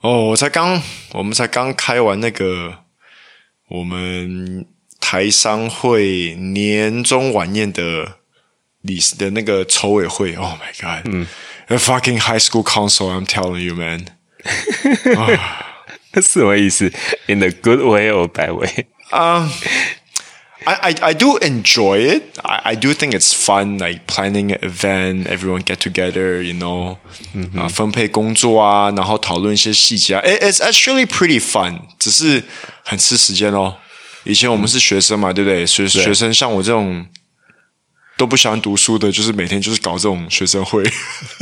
哦，我才刚，我们才刚开完那个我们台商会年终晚宴的理事的那个筹委会。Oh my god！嗯，A fucking high school council，I'm telling you, man。是什么意思？In a good way or bad way？啊。I, I I do enjoy it. I I do think it's fun, like planning an event, everyone get together, you know，、嗯、啊，分配工作啊，然后讨论一些细节啊。It, it's actually pretty fun，只是很吃时间哦。以前我们是学生嘛，嗯、对不对？学学生像我这种。 都不喜欢读书的，就是每天就是搞这种学生会。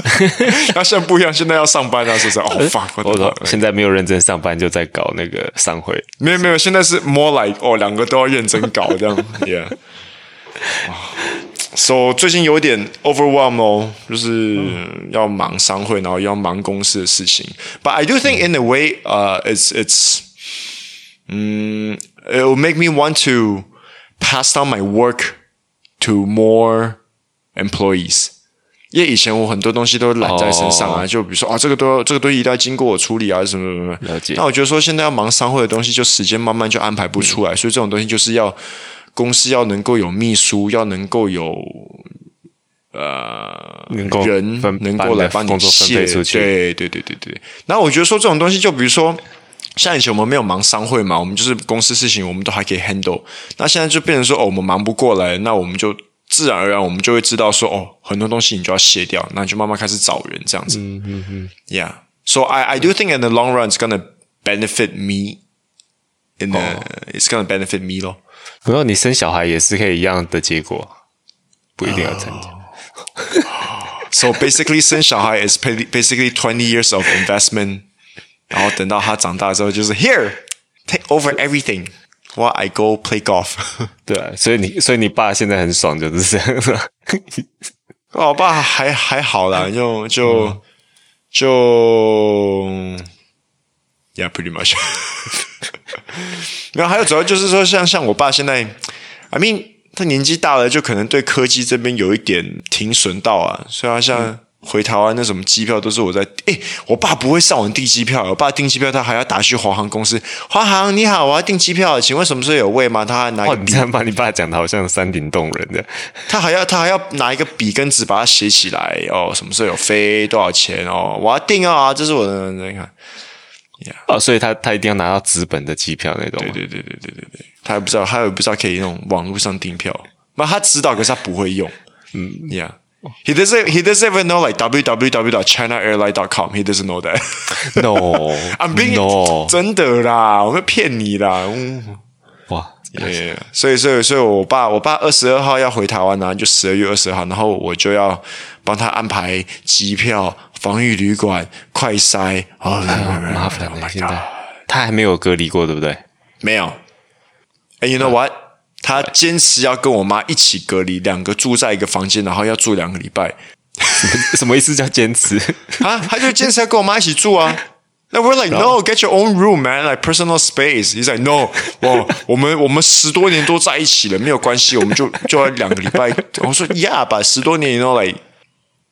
那现在不一样，现在要上班啊，是不是？哦，fuck！我说现在没有认真上班，就在搞那个商会。没有没有，现在是 more like 哦，两个都要认真搞这样。Yeah。So 最近有点 overwhelm 哦，就是要忙商会，然后要忙公司的事情。But I do think in a way, uh, it's it's，嗯，it will make me want to pass down my work。To more employees，因为以前我很多东西都揽在身上啊，oh. 就比如说啊，这个都要这个东西一定要经过我处理啊，什么什么什么。了解。那我觉得说现在要忙商会的东西，就时间慢慢就安排不出来，嗯、所以这种东西就是要公司要能够有秘书，要能够有呃能够人能够来帮你写出去。对对对对对。然后我觉得说这种东西，就比如说。像以前我们没有忙商会嘛，我们就是公司事情，我们都还可以 handle。那现在就变成说，哦，我们忙不过来，那我们就自然而然，我们就会知道说，哦，很多东西你就要卸掉，那你就慢慢开始找人这样子。嗯嗯嗯。Yeah. So I I do think in the long run it's gonna benefit me. In the、哦、it's gonna benefit me 咯。不过你生小孩也是可以一样的结果，不一定要参加。Oh. So basically，生小孩 is basically twenty years of investment. 然后等到他长大之后，就是 Here take over everything while I go play golf。对啊，所以你所以你爸现在很爽，就是这样。我爸还还好啦，就就、嗯、就，Yeah，pretty much。然后还有主要就是说，像像我爸现在，I mean，他年纪大了，就可能对科技这边有一点停损到啊，所以他像。嗯回台湾那什么机票都是我在诶、欸，我爸不会上网订机票，我爸订机票他还要打去华航公司，华航你好，我要订机票，请问什么时候有位吗？他还拿一个笔，你这样把你爸讲的好像山顶洞人的，他还要他还要拿一个笔跟纸把它写起来哦，什么时候有飞多少钱哦，我要订啊，这是我的你看，呀、yeah. 哦，所以他他一定要拿到纸本的机票那种，对对对对对对对，他也不知道他也不知道可以那种网络上订票，那他知道可是他不会用，嗯呀。Yeah. He doesn't. He doesn't even know like www.china.airline.com. He doesn't know that. No, I'm being no. 真的啦，我会骗你啦。哇，对，所以所以所以我爸我爸二十二号要回台湾呢，就十二月二十号，然后我就要帮他安排机票、防疫旅馆、快筛。哦，麻烦了，现在他还没有隔离过，对不对？没有。And you know what? 他坚持要跟我妈一起隔离，两个住在一个房间，然后要住两个礼拜。什么意思叫坚持 啊？他就坚持要跟我妈一起住啊。那 we're like no, get your own room, man, like personal space. He's like no，哦，我们我们十多年都在一起了，没有关系，我们就就要两个礼拜。我说 yeah，把十多年，you know, like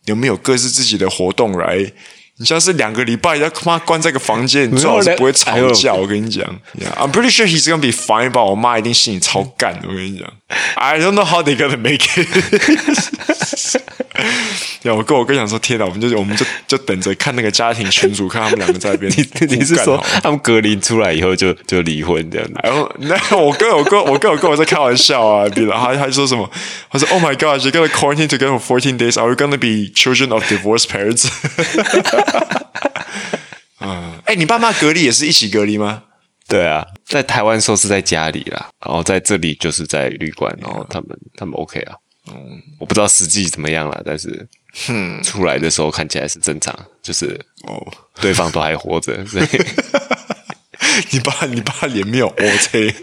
有没有各自自己的活动来？你像是两个礼拜要他妈关在个房间，你最好是不会吵架。我跟你讲，yeah，I'm pretty sure he's gonna be fine。吧，我妈一定心里超干。我跟你讲，I don't know how they gonna make it。呀，我跟我哥讲说，天哪，我们就我们就就等着看那个家庭群组，看他们两个在那边。你是说他们隔离出来以后就就离婚这样子？然后那我跟我哥，我跟我哥我在开玩笑啊，比如他他说什么？他说，Oh my God，you're gonna quarantine together for fourteen days. Are we gonna be children of divorced parents？嗯，哎，你爸妈隔离也是一起隔离吗？对啊，在台湾时候是在家里啦，然后在这里就是在旅馆，然后他们他们 OK 啊，嗯，我不知道实际怎么样了，但是，哼，出来的时候看起来是正常，就是哦，对方都还活着，所以你爸你爸脸没有 OK，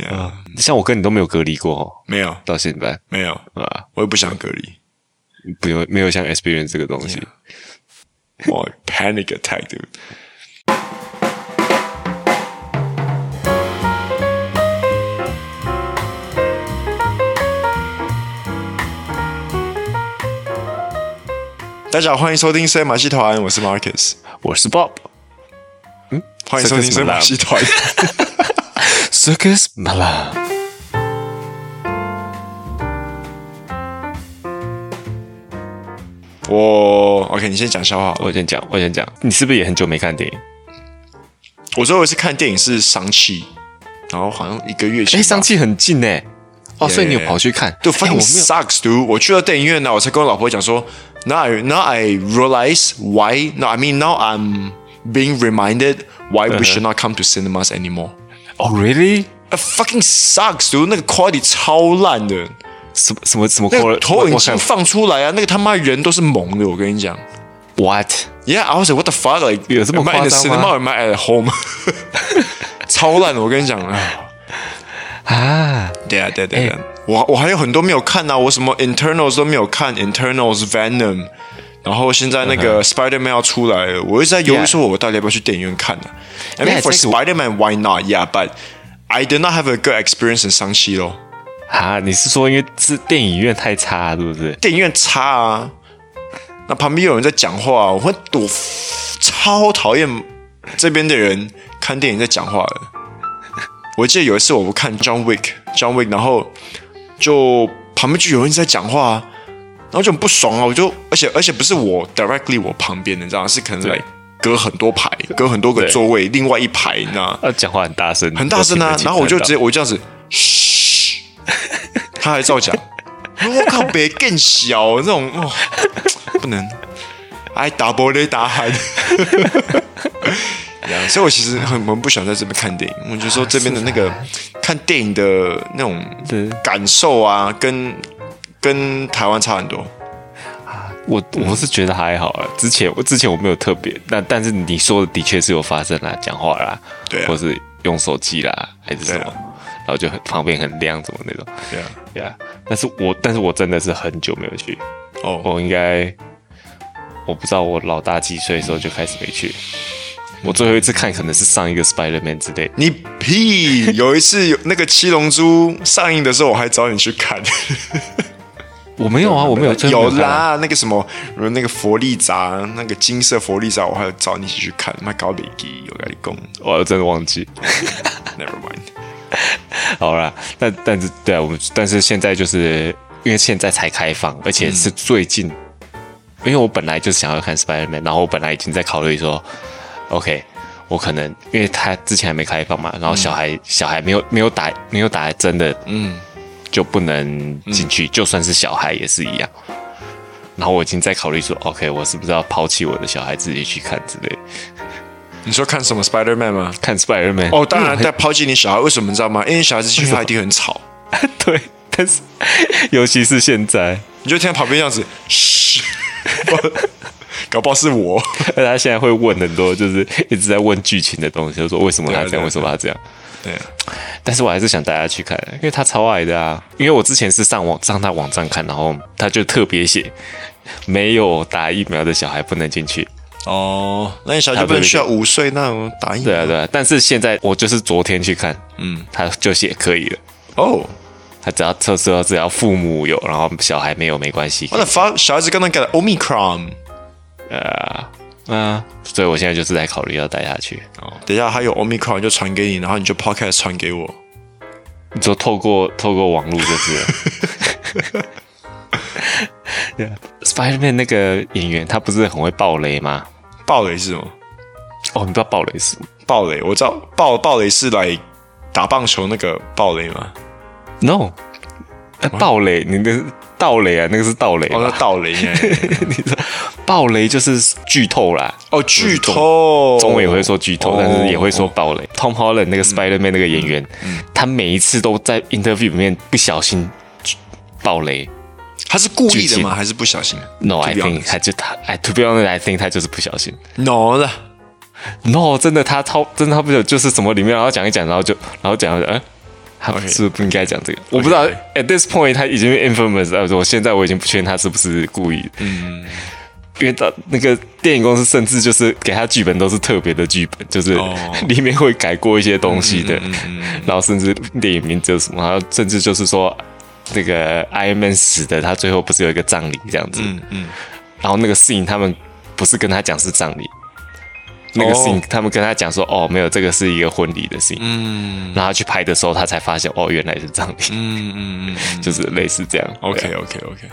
啊，像我跟你都没有隔离过哦，没有，到现在。没有。啊，我也不想隔离。不用，没有像 experience 这个东西。哇，panic attack？大家好，欢迎收听《深夜马戏团》，我是 Marcus，我是 Bob。嗯，欢迎收听《深夜马戏团》。Circus Malam。我 OK，你先讲笑话，我先讲，我先讲。你是不是也很久没看电影？我最后一次看电影是《商气》，然后好像一个月前。哎，《商气》很近哎。哦，所以你有跑去看？对，fucking sucks，dude。我去了电影院呢，我才跟我老婆讲说，Now now I realize why. No, I mean now I'm being reminded why we should not come to cinemas anymore. Oh, really? It fucking sucks, dude。那个 quality 超烂的。什么什么什么？那个投影机放出来啊，那个他妈人都是蒙的。我跟你讲，What? Yeah, I was like, what the fuck? Like, 有这么夸张吗？Cinema, am I at home? 超烂的，我跟你讲啊。啊，对啊，对对对，我我还有很多没有看啊，我什么 Internals 都没有看，Internals Venom，然后现在那个 Spider-Man 要出来了，我一直在犹豫说，我到底要不要去电影院看呢？I mean for Spider-Man, why not? Yeah, but I did not have a good experience in 上期咯。啊，你是说因为是电影院太差，对不对？电影院差啊，那旁边有人在讲话，我会我超讨厌这边的人看电影在讲话的。我记得有一次我不看 John Wick，John Wick，然后就旁边就有人在讲话，然后就很不爽啊！我就而且而且不是我 directly 我旁边的，你知道是可能来隔很多排，隔很多个座位，另外一排，你知道吗？讲话很大声，很大声啊！然后我就直接我就这样子，嘘，他还照讲。我靠，别更小这种哦，不能，哎，double 雷打喊。所以，我其实很很不喜欢在这边看电影。我觉得说这边的那个、啊、看电影的那种感受啊，跟跟台湾差很多。我我是觉得还好了。之前我之前我没有特别，但但是你说的的确是有发生啦，讲话啦，对、啊，或是用手机啦，还是什么，啊、然后就很旁边很亮，怎么那种。对啊，但是我但是我真的是很久没有去。哦，我应该我不知道我老大几岁的时候就开始没去。我最后一次看可能是上一个 Spider-Man 之类。你屁！有一次有那个七龙珠上映的时候，我还找你去看。我没有啊，我没有。有啦，那个什么，那个佛利扎，那个金色佛利扎，我还要找你一起去看。妈搞笔记，有跟你讲，我真的忘记。Never mind。好啦，但但是对啊，我们但是现在就是因为现在才开放，而且是最近，嗯、因为我本来就是想要看 Spider-Man，然后我本来已经在考虑说。OK，我可能因为他之前还没开放嘛，然后小孩、嗯、小孩没有没有打没有打针的，嗯，就不能进去、嗯，就算是小孩也是一样。然后我已经在考虑说，OK，我是不是要抛弃我的小孩自己去看之类？你说看什么 Spider-Man 吗？看 Spider-Man 哦，当然在抛弃你小孩，为什么你知道吗？因为小孩子进去他一定很吵。对，但是 尤其是现在，你就听到旁边这样子，嘘。搞不好是我，而他现在会问很多，就是一直在问剧情的东西，就说为什么他这样，为什么他这样？对啊，但是我还是想带他去看，因为他超爱的啊。因为我之前是上网上他网站看，然后他就特别写没有打疫苗的小孩不能进去。哦，那你小孩不能需要五岁那种打疫苗？对啊对啊，但是现在我就是昨天去看，嗯，他就写可以了。哦，他只要测试只要父母有，然后小孩没有没关系。我的发小孩子刚刚改了 Omicron。呃，嗯，所以我现在就是在考虑要带下去。哦，等一下还有 Omicron 就传给你，然后你就 Podcast 传给我，你就透过透过网络就是了。Spider-Man 那个演员他不是很会爆雷吗？爆雷是什么？哦，你知道爆雷是什么？爆雷我知道，爆爆雷是来打棒球那个爆雷吗？No，爆雷，你的。盗雷啊，那个是盗雷。哦，那盗雷，你知道，暴雷就是剧透啦。哦，剧透，中文也会说剧透，但是也会说爆雷。Tom Holland 那个 Spider-Man 那个演员，他每一次都在 interview 里面不小心爆雷。他是故意的吗？还是不小心？No，I think 他就他，哎，To be honest，I think 他就是不小心。No 了，No，真的他超，真的他不就就是什么里面，然后讲一讲，然后就然后讲，嗯。他是不是不应该讲这个？Okay. 我不知道。Okay. At this point，他已经 infamous 了。我现在我已经不确定他是不是故意。嗯，因为他那个电影公司甚至就是给他剧本都是特别的剧本，就是 里面会改过一些东西的。Oh. 然后甚至电影名字什么，然后甚至就是说那个 Iron Man 死的，他最后不是有一个葬礼这样子。嗯嗯。然后那个 scene 他们不是跟他讲是葬礼，那个 scene 他们跟他讲说哦没有，这个是一个婚礼的 scene，嗯，然后他去拍的时候他才发现哦原来是葬礼，嗯嗯嗯，就是类似这样，OK OK OK，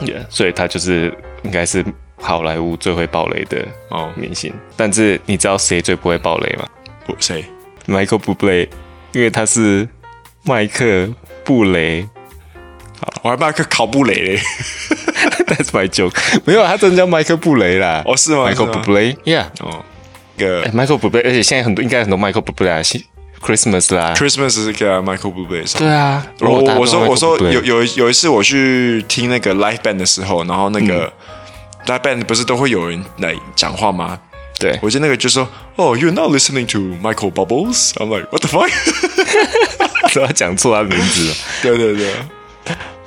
对，yeah, 所以他就是应该是好莱坞最会爆雷的哦明星，但是你知道谁最不会爆雷吗？不谁？Michael Bublé，因为他是麦克布雷。我还麦克考布雷嘞，That's my joke。没有，他真的叫麦克布雷啦。哦，是吗？Michael Bublé，Yeah。哦，个 Michael Bublé，而且现在很多应该很多 Michael Bublé Christmas 啦，Christmas 是给 Michael 上。对啊，我我说我说有有有一次我去听那个 live band 的时候，然后那个 live band 不是都会有人来讲话吗？对，我记得那个就说哦，You're not listening to Michael Bubbles。I'm like What the fuck？都要讲错他名字了。对对对。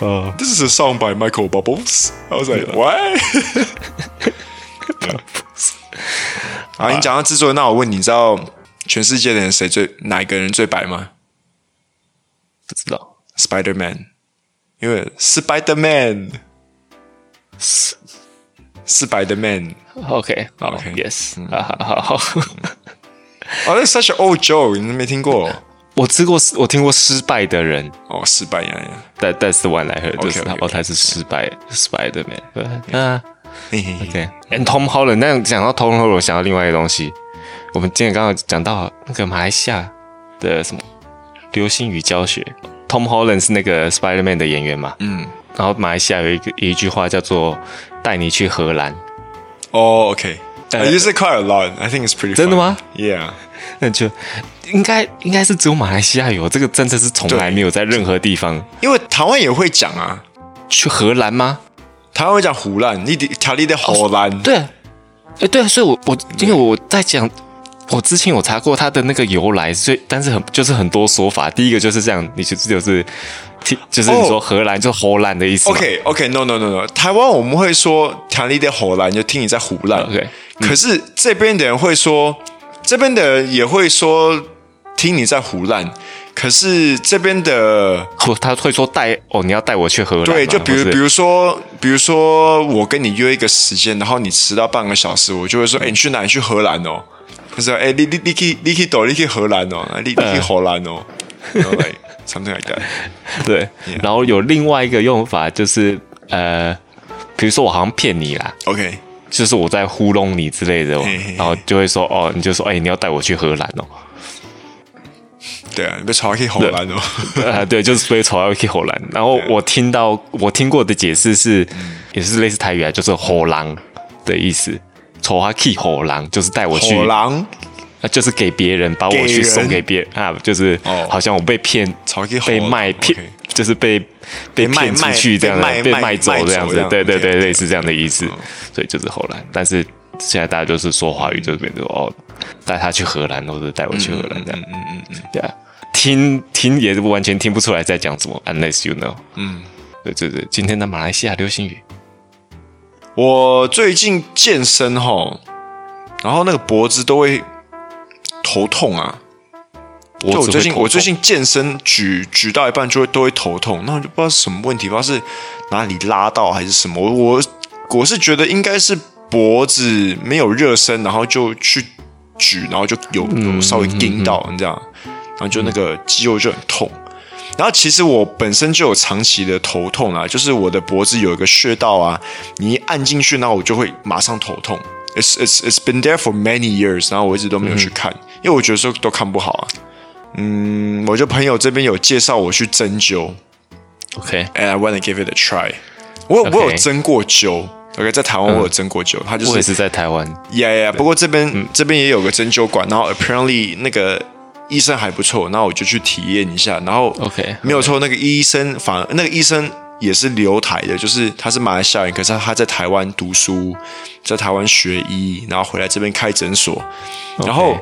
Uh, this is a song by Michael Bubbles. I was like, what? 啊，你讲到制作人，那我问你，你知道全世界的人谁最哪一个人最白吗？不知道。Spider Man，因为 Spider Man 是是 Spider Man。OK，OK，Yes，好好好。哦，那 such an old joke，你都没听过？ 我吃过，我听过失败的人。哦，失败呀呀，但但是完来喝就是他哦，他是失败失败的 man，对啊，OK，and Tom Holland，那讲到 Tom Holland，我想到另外一个东西，我们今天刚刚讲到那个马来西亚的什么流星雨教学，Tom Holland 是那个 Spider Man 的演员嘛，嗯，然后马来西亚有一个有一句话叫做带你去荷兰，哦，OK，I use it quite a lot，I think it's pretty，真的吗？Yeah。那就应该应该是只有马来西亚有这个，真的是从来没有在任何地方。因为台湾也会讲啊，去荷兰吗？台湾会讲湖南，你的条例的荷兰。哦、对，哎对，所以我我因为我在讲，我之前有查过它的那个由来，所以但是很就是很多说法。第一个就是这样，你就就是听就是你说荷兰、oh, 就荷兰的意思。OK OK，No No No No，台湾我们会说条例的荷兰，就听你在胡乱。OK，、嗯、可是这边的人会说。这边的人也会说听你在胡乱，可是这边的 他会说带哦，你要带我去荷兰。对，就比如比如说，比如说我跟你约一个时间，然后你迟到半个小时，我就会说，哎，你去哪你？去荷兰哦。他说，哎，你你你去你去躲，你去荷兰哦，你你去荷兰哦。Something like that。对，然后有另外一个用法，就是呃，比如说我好像骗你啦。OK。就是我在糊弄你之类的，嘿嘿嘿然后就会说哦，你就说哎，你要带我去荷兰哦。对啊，你被炒去荷兰哦。啊，对，就是被炒去荷兰。然后我听到我听过的解释是，嗯、也是类似台语啊，就是荷兰的意思。炒去火狼就是带我去。荷兰啊，就是给别人把我去送给别人啊，就是好像我被骗，被卖骗。就是被被卖出去这样的，被卖走这样子，对对对，类似这样的意思。所以就是后来，但是现在大家就是说华语，就是变成哦，带他去荷兰，或者带我去荷兰这样。嗯嗯嗯，对啊，听听也完全听不出来在讲什么，unless you know。嗯，对对对，今天的马来西亚流行语。我最近健身齁，然后那个脖子都会头痛啊。就我最近，我最近健身举举到一半就会都会头痛，那我就不知道什么问题，不知道是哪里拉到还是什么。我我是觉得应该是脖子没有热身，然后就去举，然后就有有稍微顶到，你知道，然后就那个肌肉就很痛。然后其实我本身就有长期的头痛啊，就是我的脖子有一个穴道啊，你一按进去，然后我就会马上头痛。It's it's it's been there for many years，然后我一直都没有去看，因为我觉得说都看不好啊。嗯，我就朋友这边有介绍我去针灸，OK，and I wanna give it a try。我我有针过灸，OK，在台湾我有针过灸，他就是我也是在台湾，Yeah yeah。不过这边这边也有个针灸馆，然后 apparently 那个医生还不错，然后我就去体验一下，然后 OK 没有错，那个医生反而那个医生也是留台的，就是他是马来西亚人，可是他在台湾读书，在台湾学医，然后回来这边开诊所，然后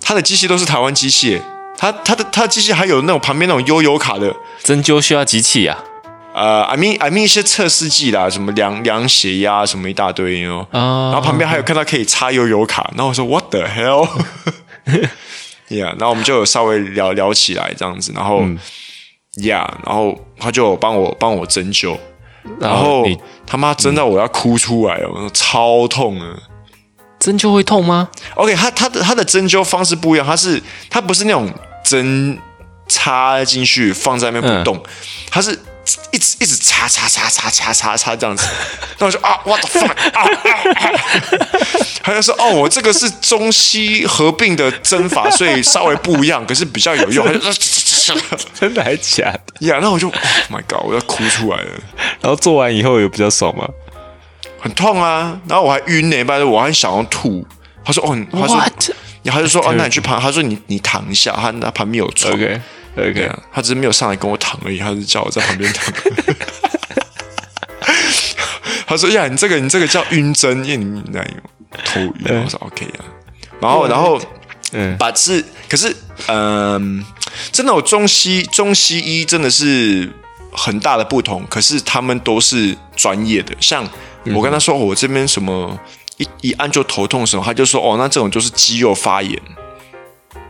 他的机器都是台湾机器。他他的他的机器还有那种旁边那种悠游卡的针灸需要机器啊？呃，I mean I mean 一些测试剂啦，什么量量血压什么一大堆哦。然后旁边还有看到可以插悠游卡，然后我说 What the hell？Yeah，然后我们就有稍微聊聊起来这样子，然后、嗯、Yeah，然后他就帮我帮我针灸，然后他妈针到我要哭出来了，我说超痛啊！针灸会痛吗？OK，他他的他的针灸方式不一样，他是他不是那种针插进去放在那边不动，他、嗯、是一直一直插插插插插插插这样子。那我就啊，what the fuck 啊！他就说哦，我这个是中西合并的针法，所以稍微不一样，可是比较有用。他就 真的还假的呀？那、我就 Oh my God，我要哭出来了。然后做完以后有比较爽吗？很痛啊，然后我还晕呢，不然我还想要吐。他说：“哦，他说，他就说 哦，那你去旁，他说你你躺一下，他那旁边有床。OK OK，他只是没有上来跟我躺而已，他是叫我在旁边躺。他说：呀，你这个你这个叫晕针，因为你那有头晕。我说 OK 啊，然后然后嗯，把是可是嗯，真的，我中西中西医真的是很大的不同，可是他们都是专业的，像。”我跟他说，我这边什么一一按就头痛什么，他就说哦，那这种就是肌肉发炎。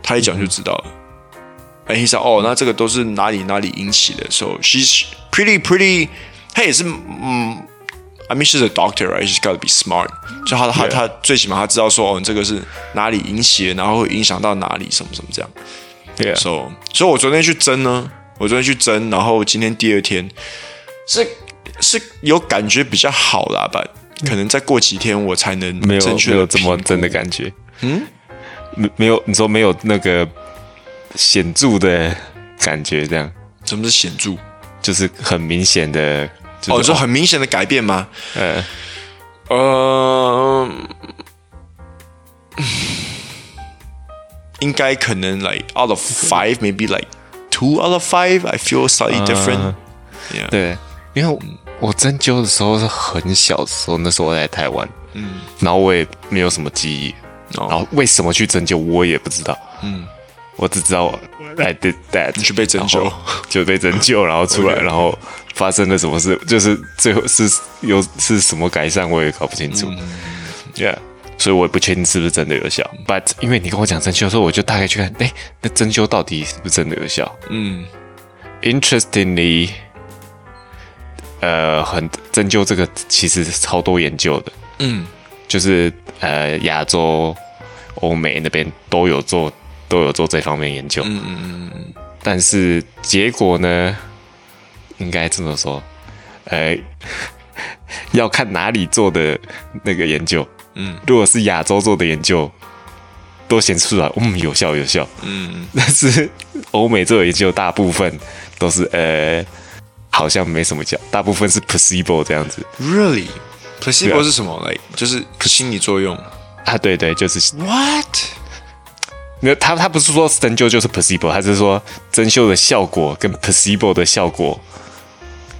他一讲就知道了。哎、嗯，他说哦，那这个都是哪里哪里引起的。So she's pretty pretty，他也是嗯，I mean she's a doctor, right? She's got to be smart。就他他他最起码他知道说哦，这个是哪里引起的，然后会影响到哪里什么什么这样。对啊。So 所以我昨天去蒸呢，我昨天去蒸，然后今天第二天是。是有感觉比较好啦吧，可能再过几天我才能没有没有这么真的感觉，嗯，没没有你说没有那个显著的感觉这样？什么是显著？就是很明显的，就是、哦，说很明显的改变吗？嗯，呃，应该可能 like out of five maybe like two out of five I feel slightly different，、uh, yeah. 对，因为。我针灸的时候是很小的时候，那时候我在台湾，嗯，然后我也没有什么记忆，哦、然后为什么去针灸我也不知道，嗯，我只知道 I did that，你去被针灸，就被针灸，然后出来，然后发生了什么事，就是最后是有是什么改善，我也搞不清楚，嗯，Yeah，所以我也不确定是不是真的有效，But 因为你跟我讲针灸的时候，我就大概去看，哎，那针灸到底是不是真的有效？嗯，Interestingly。呃，很针灸这个其实超多研究的，嗯，就是呃亚洲、欧美那边都有做，都有做这方面研究，嗯嗯嗯嗯，但是结果呢，应该这么说，呃，要看哪里做的那个研究，嗯，如果是亚洲做的研究，都显示出来，嗯，有效有效，嗯，但是欧美做的研究大部分都是呃。好像没什么效，大部分是 placebo 这样子。Really？placebo 是什么？嘞，就是心理作用啊？对对，就是 what？没有，他他不是说针灸就是 placebo，他是说针灸的效果跟 placebo 的效果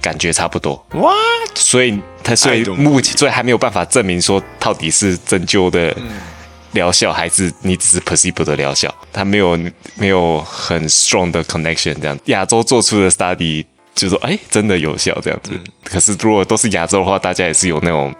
感觉差不多。What？所以他所以目前所以还没有办法证明说到底是针灸的疗效还是你只是 placebo 的疗效，他没有没有很 strong 的 connection 这样。亚洲做出的 study。就说哎，真的有效这样子。嗯、可是如果都是亚洲的话，大家也是有那种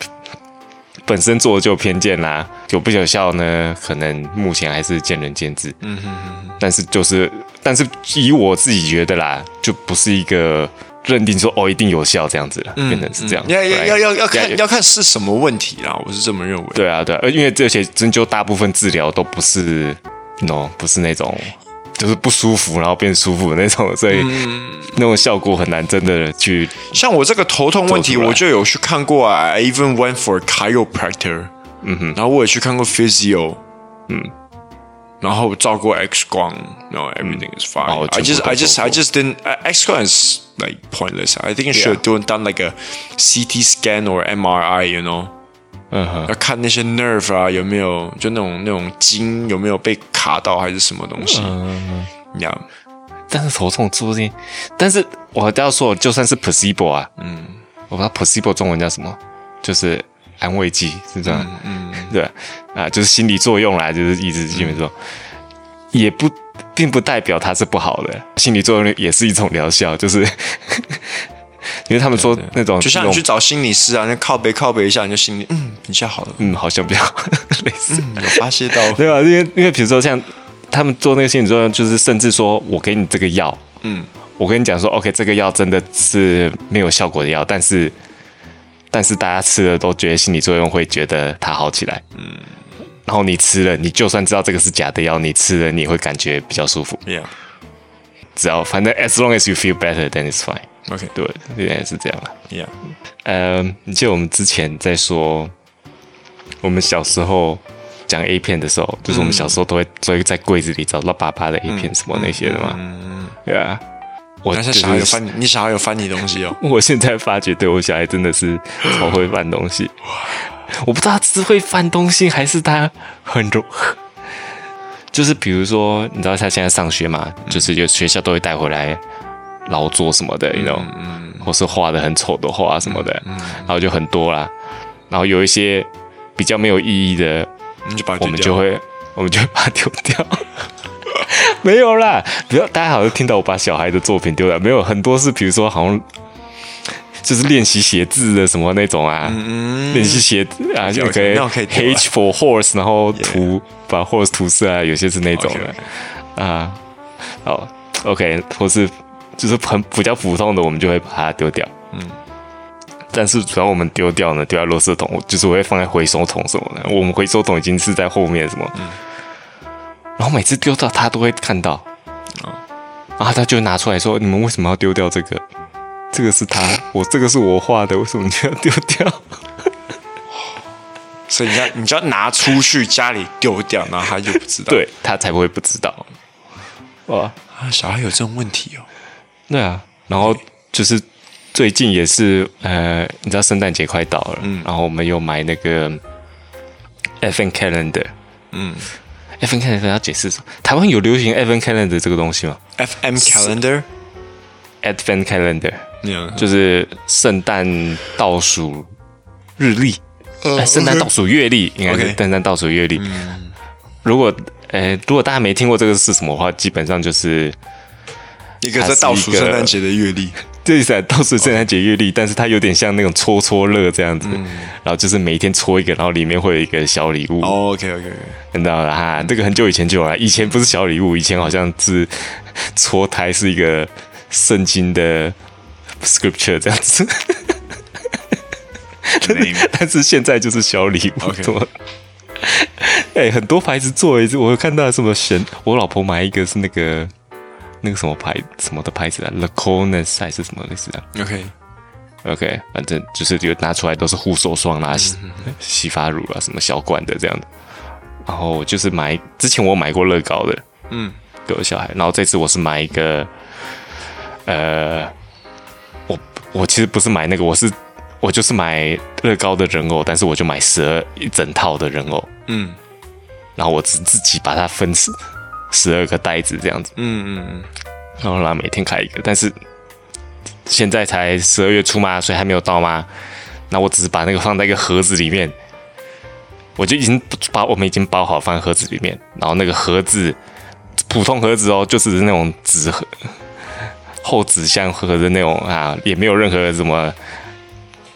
本身做的就有偏见啦。有不有效呢？可能目前还是见仁见智。嗯哼哼。但是就是，但是以我自己觉得啦，就不是一个认定说哦一定有效这样子了，嗯、变成是这样。要要要要要看要看是什么问题啦，我是这么认为。对啊对啊，因为这些针灸大部分治疗都不是，no 不是那种。就是不舒服，然后变舒服的那种，所以那种效果很难真的去。像我这个头痛问题，我就有去看过啊，I even went for chiropractor，嗯哼，然后我也去看过 physio，嗯，然后照过 X 光，no everything is fine。I just I just I just didn't X 光 is like pointless。I think you should do done like a CT scan or MRI，you know。嗯哼，要看那些 nerve 啊，有没有就那种那种筋有没有被卡到还是什么东西？嗯哼，呀，但是头痛注定，但是我都要说，就算是 placebo 啊，嗯，我不知道 placebo 中文叫什么，就是安慰剂，是这样，嗯，嗯对，啊，就是心理作用啦，就是一直基本说，嗯、也不并不代表它是不好的，心理作用也是一种疗效，就是。因为他们说那种，就像你去找心理师啊，那靠背靠背一下，你就心里嗯比较好了，嗯，好像比较 类似，嗯、有发泄到，对吧？因为因为比如说像他们做那个心理作用，就是甚至说我给你这个药，嗯，我跟你讲说，OK，这个药真的是没有效果的药，但是但是大家吃了都觉得心理作用会觉得它好起来。嗯，然后你吃了，你就算知道这个是假的药，你吃了你会感觉比较舒服。Yeah，只要反正 as long as you feel better, then it's fine。OK，对，原来是这样啊。Yeah，呃，你记得我们之前在说，我们小时候讲 A 片的时候，就是我们小时候都会做一个在柜子里找到爸爸的 A 片什么那些的嘛。嗯，对啊。我小孩有翻你，你小孩有翻你东西哦。我现在发觉，对我小孩真的是超会翻东西。我不知道他是会翻东西，还是他很柔。就是比如说，你知道他现在上学嘛？就是有学校都会带回来劳作什么的，你知道，或是画的很丑的画什么的，然后就很多啦。然后有一些比较没有意义的，我们就会，我们就会把它丢掉。没有啦，不要大家好像听到我把小孩的作品丢了，没有很多是，比如说好像就是练习写字的什么那种啊，嗯、练习写字啊，就可以 H for horse，然后涂.把 horse 涂色啊，有些是那种.啊，好 OK，或是就是很比较普通的，我们就会把它丢掉。嗯，但是主要我们丢掉呢，丢在垃圾桶，就是我会放在回收桶什么的。我们回收桶已经是在后面什么。嗯然后每次丢到他都会看到，然后他就拿出来说：“你们为什么要丢掉这个？这个是他，我这个是我画的，为什么你就要丢掉？” 所以你要你就要拿出去家里丢掉，然后他就不知道，对他才不会不知道。哇，小孩有这种问题哦。对啊，然后就是最近也是呃，你知道圣诞节快到了，嗯，然后我们又买那个 Advent Calendar，嗯。Advent Calendar 要解释什么？台湾有流行 Advent Calendar 这个东西吗？FM Calendar，Advent Calendar，Yeah. 就是圣诞倒数日历，圣诞、uh. 倒数月历，应该是圣诞倒数月历。如果呃，如果大家没听过这个是什么的话，基本上就是一个在倒数圣诞节的月历。这是倒是圣诞节月历，但是它有点像那种戳戳乐这样子，嗯、然后就是每一天戳一个，然后里面会有一个小礼物。哦、OK OK，看到了哈，这个很久以前就有了，以前不是小礼物，以前好像是戳胎是一个圣经的 scripture 这样子，但是现在就是小礼物。OK，哎、欸，很多牌子做一次，我有看到什么神，我老婆买一个是那个。那个什么牌什么的牌子啊，Lacoste 还是什么类似的？OK，OK，反正就是就拿出来都是护手霜啦、洗发乳啊，什么小罐的这样的。然后就是买之前我买过乐高的，嗯，给我小孩。然后这次我是买一个，呃，我我其实不是买那个，我是我就是买乐高的人偶，但是我就买十二一整套的人偶，嗯，然后我只自己把它分饰。十二个袋子这样子，嗯嗯嗯，然后啦每天开一个，但是现在才十二月初嘛，所以还没有到嘛。那我只是把那个放在一个盒子里面，我就已经把我们已经包好放在盒子里面，然后那个盒子普通盒子哦，就是那种纸盒、厚纸箱盒的那种啊，也没有任何什么，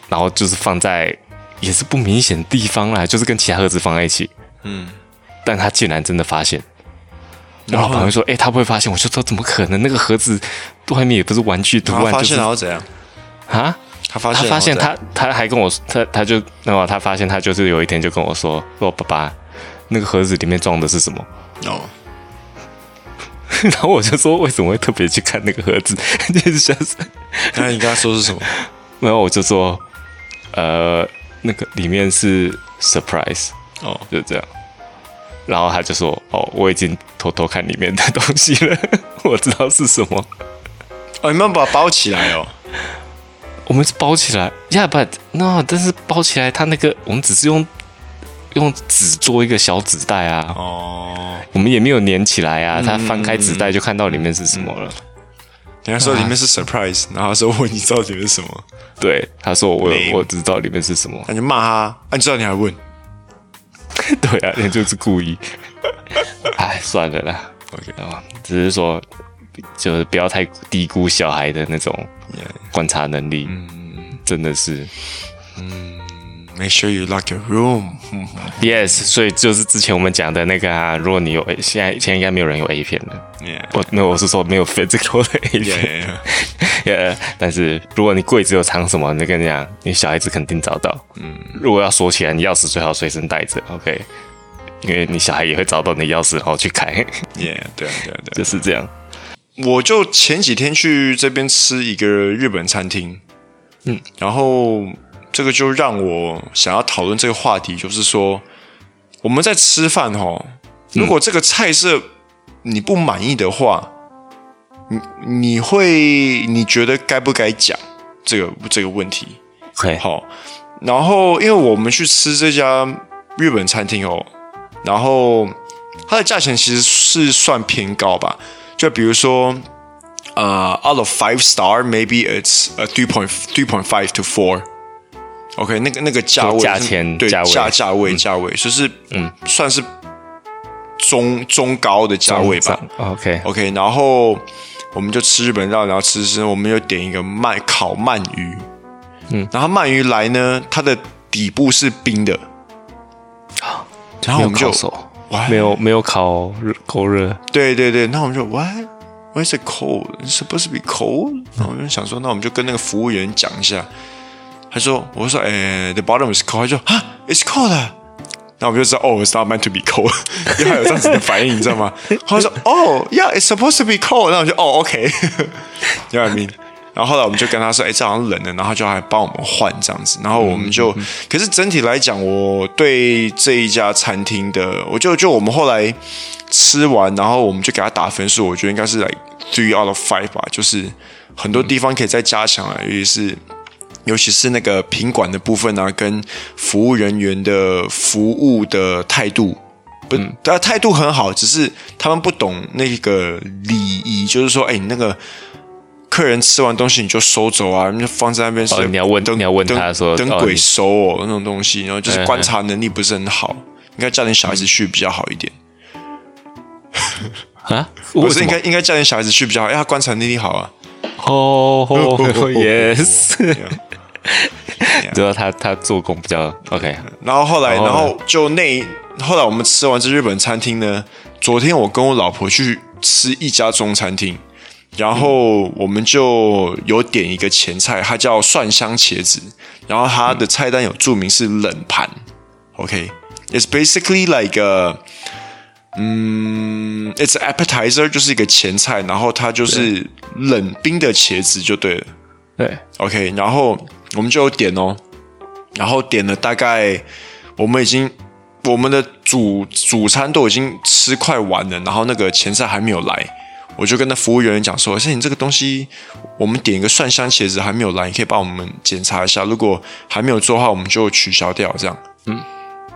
然后就是放在也是不明显的地方啦，就是跟其他盒子放在一起，嗯，但他竟然真的发现。然后朋友说：“哎、欸，他不会发现。”我就说：“怎么可能？那个盒子外面也不是玩具图案，就是……”他发现然后怎样？啊？他发现？他发现他他还跟我他他就那么他发现他就是有一天就跟我说：“说爸爸，那个盒子里面装的是什么？”哦。然后我就说：“为什么会特别去看那个盒子？” 就是想说，那你跟他说是什么？然后我就说：“呃，那个里面是 surprise 哦，就这样。”然后他就说：“哦，我已经偷偷看里面的东西了，我知道是什么。”哦，你们把它包起来哦。我们是包起来，Yeah，but no，但是包起来，它那个我们只是用用纸做一个小纸袋啊。哦。我们也没有粘起来啊。他翻开纸袋就看到里面是什么了。人家说里面是 surprise，然后他说：“问你知道里面是什么？”对，他说：“我我知道里面是什么。”那就骂他，啊，你知道你还问？对啊，那就是故意。哎，算了啦，OK。啊，只是说，就是不要太低估小孩的那种观察能力，嗯，真的是，嗯，Make sure you lock your room. Yes，所以就是之前我们讲的那个啊，如果你有现在现在应该没有人有 A 片了。Yeah. 我没有，我是说没有 physical 的 A 片。Yeah. yeah. 但是如果你柜子有藏什么，你跟你讲，你小孩子肯定找到。嗯，如果要锁起来，你钥匙最好随身带着。OK，因为你小孩也会找到你钥匙，然后去开。Yeah，对啊，对啊，对啊，就是这样。我就前几天去这边吃一个日本餐厅，嗯，然后这个就让我想要讨论这个话题，就是说我们在吃饭哈，如果这个菜色你不满意的话，你你会你觉得该不该讲这个这个问题？对，好，然后因为我们去吃这家日本餐厅哦，然后它的价钱其实是算偏高吧。就比如说，呃、uh,，out of five star, maybe it's a three point three point five to four. OK，那个那个价位，价钱对价价价位价位，就是嗯，算是中中高的价位吧。OK OK，然后我们就吃日本料，然后吃吃，我们又点一个鳗烤鳗鱼，嗯，然后鳗鱼来呢，它的底部是冰的，然后我们就。没有没有烤热够热，对对对，那我们就 What Why is it cold? It's supposed to be cold？然后我就想说，那我们就跟那个服务员讲一下。他说，我说，哎，the bottom is cold。他说，啊，it's cold。那我们就知道，哦，it's not meant to be cold。因为他有这样子的反应，你知道吗？他说，哦，yeah，it's supposed to be cold。那我就，哦，OK。You know what I mean？然后后来我们就跟他说：“哎，这好像冷了。”然后他就还帮我们换这样子。然后我们就，嗯、可是整体来讲，我对这一家餐厅的，我就就我们后来吃完，然后我们就给他打分数，我觉得应该是 like three out of five 吧。就是很多地方可以再加强啊，尤其是尤其是那个品管的部分啊，跟服务人员的服务的态度，不，他态度很好，只是他们不懂那个礼仪，就是说，哎，那个。客人吃完东西你就收走啊，你就放在那边。哦，你要问，你要问他说，等鬼收哦，那种东西，然后就是观察能力不是很好，应该叫点小孩子去比较好一点。啊？不是应该应该叫点小孩子去比较好，因为他观察能力好啊。哦，yes。知道他他做工比较 OK。然后后来，然后就那后来我们吃完这日本餐厅呢，昨天我跟我老婆去吃一家中餐厅。然后我们就有点一个前菜，它叫蒜香茄子。然后它的菜单有注明是冷盘，OK，it's basically like a, 嗯，it's appetizer，就是一个前菜。然后它就是冷冰的茄子就对了，对，OK。然后我们就有点哦，然后点了大概，我们已经我们的主主餐都已经吃快完了，然后那个前菜还没有来。我就跟那服务员讲说：“哎，你这个东西，我们点一个蒜香茄子还没有来，你可以帮我们检查一下。如果还没有做的话，我们就取消掉。这样，嗯，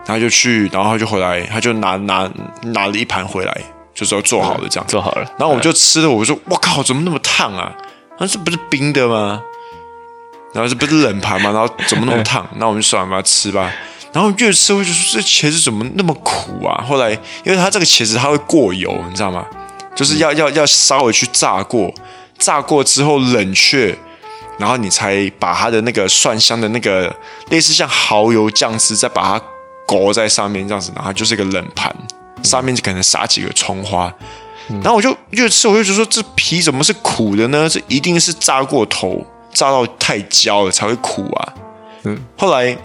然后就去，然后他就回来，他就拿拿拿了一盘回来，就说做好了这样，做好了。然后我就吃了，我说：我靠，怎么那么烫啊？那这不是冰的吗？然后这不是冷盘嘛？然后怎么那么烫？那我们就算了，把它吃吧。然后越吃我就说：这茄子怎么那么苦啊？后来，因为它这个茄子它会过油，你知道吗？”就是要要要稍微去炸过，炸过之后冷却，然后你才把它的那个蒜香的那个类似像蚝油酱汁，再把它裹在上面这样子，然后就是一个冷盘，上面就可能撒几个葱花，然后我就越吃我就觉得说，这皮怎么是苦的呢？这一定是炸过头，炸到太焦了才会苦啊。嗯，后来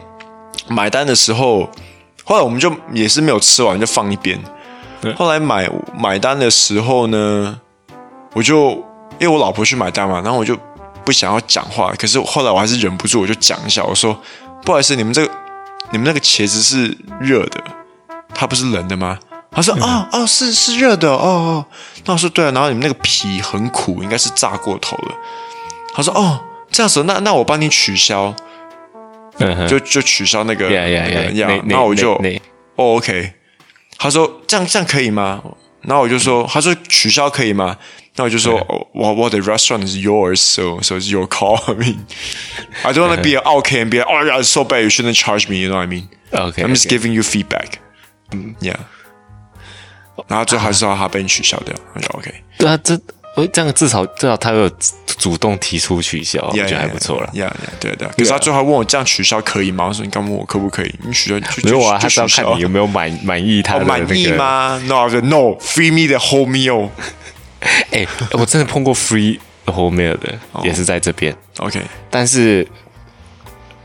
买单的时候，后来我们就也是没有吃完，就放一边。后来买买单的时候呢，我就因为我老婆去买单嘛，然后我就不想要讲话，可是后来我还是忍不住，我就讲一下，我说不好意思，你们这个你们那个茄子是热的，它不是冷的吗？他说啊啊是是热的哦哦，那我说对啊，然后你们那个皮很苦，应该是炸过头了。他说哦这样子，那那我帮你取消，就就取消那个呀呀呀，然后我就哦 OK。他说：“这样这样可以吗？”然后我就说：“他说取消可以吗？”那我就说：“Well, well, the restaurant is yours, so so it's your call. I mean, I don't want to be an okay and be like, oh yeah, it's so bad. You shouldn't charge me. You know what I mean? Okay, I'm just giving you feedback. 嗯 Yeah. 然后最后还是要他被你取消掉。我就 OK。对啊，这我这样至少至少他有主动提出取消，我觉得还不错了。呀呀，对对。可是他最后还问我这样取消可以吗？我说你刚问我可不可以？你取消就没有啊？他是要看你有没有满满意他的满意吗？No，No，Free me the whole meal。哎，我真的碰过 Free the whole meal 的，也是在这边。OK，但是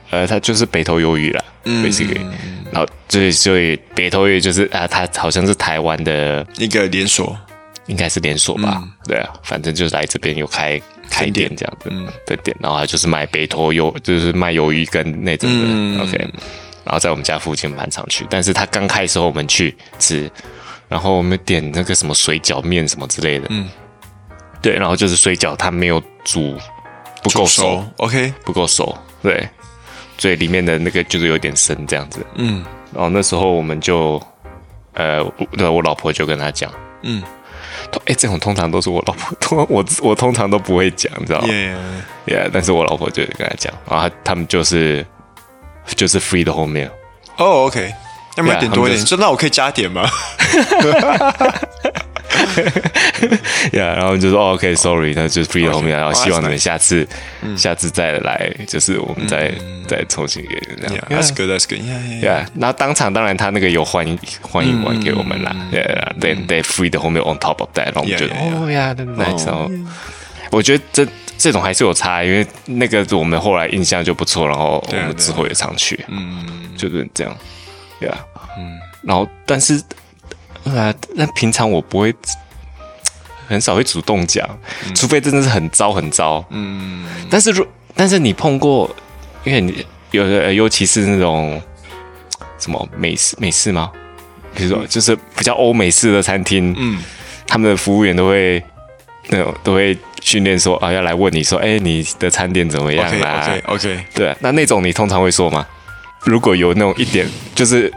呃，他就是北投鱿鱼啦，basically。然后所以所以北投鱿鱼就是啊，他好像是台湾的一个连锁。应该是连锁吧，嗯、对啊，反正就是来这边有开开店这样子的店，然后他就是卖北托鱿，就是卖鱿鱼跟那种的、嗯、，OK，然后在我们家附近蛮常去，但是他刚开的时候我们去吃，然后我们点那个什么水饺面什么之类的，嗯，对，然后就是水饺它没有煮不够熟，熟，OK，不够熟，对，所以里面的那个就是有点生这样子，嗯，然后那时候我们就，呃，对，我老婆就跟他讲，嗯。哎，这种通常都是我老婆，通我我通常都不会讲，你知道吗？Yeah, yeah. 但是我老婆就跟他讲，然后他，他们就是就是 free 的后面。哦、oh,，OK，要不要点多一点？说、就是、那我可以加点吗？呀，然后就说 OK，Sorry，那就 free 后面，然后希望你们下次下次再来，就是我们再再重新给这样。That's good，That's good，Yeah，然后当场当然他那个有欢迎欢迎完给我们啦，Yeah，Then they free 的后面 on top of that，然后我们觉得哦呀，Nice，然后我觉得这这种还是有差，因为那个我们后来印象就不错，然后我们之后也常去，嗯，就是这样，Yeah，嗯，然后但是。啊，那平常我不会，很少会主动讲，嗯、除非真的是很糟很糟。嗯，但是如但是你碰过，因为你有的尤其是那种什么美式美式吗？比如说就是比较欧美式的餐厅，嗯，他们的服务员都会那种都会训练说啊，要来问你说，哎，你的餐点怎么样啦？OK. 对，那那种你通常会说吗？如果有那种一点就是。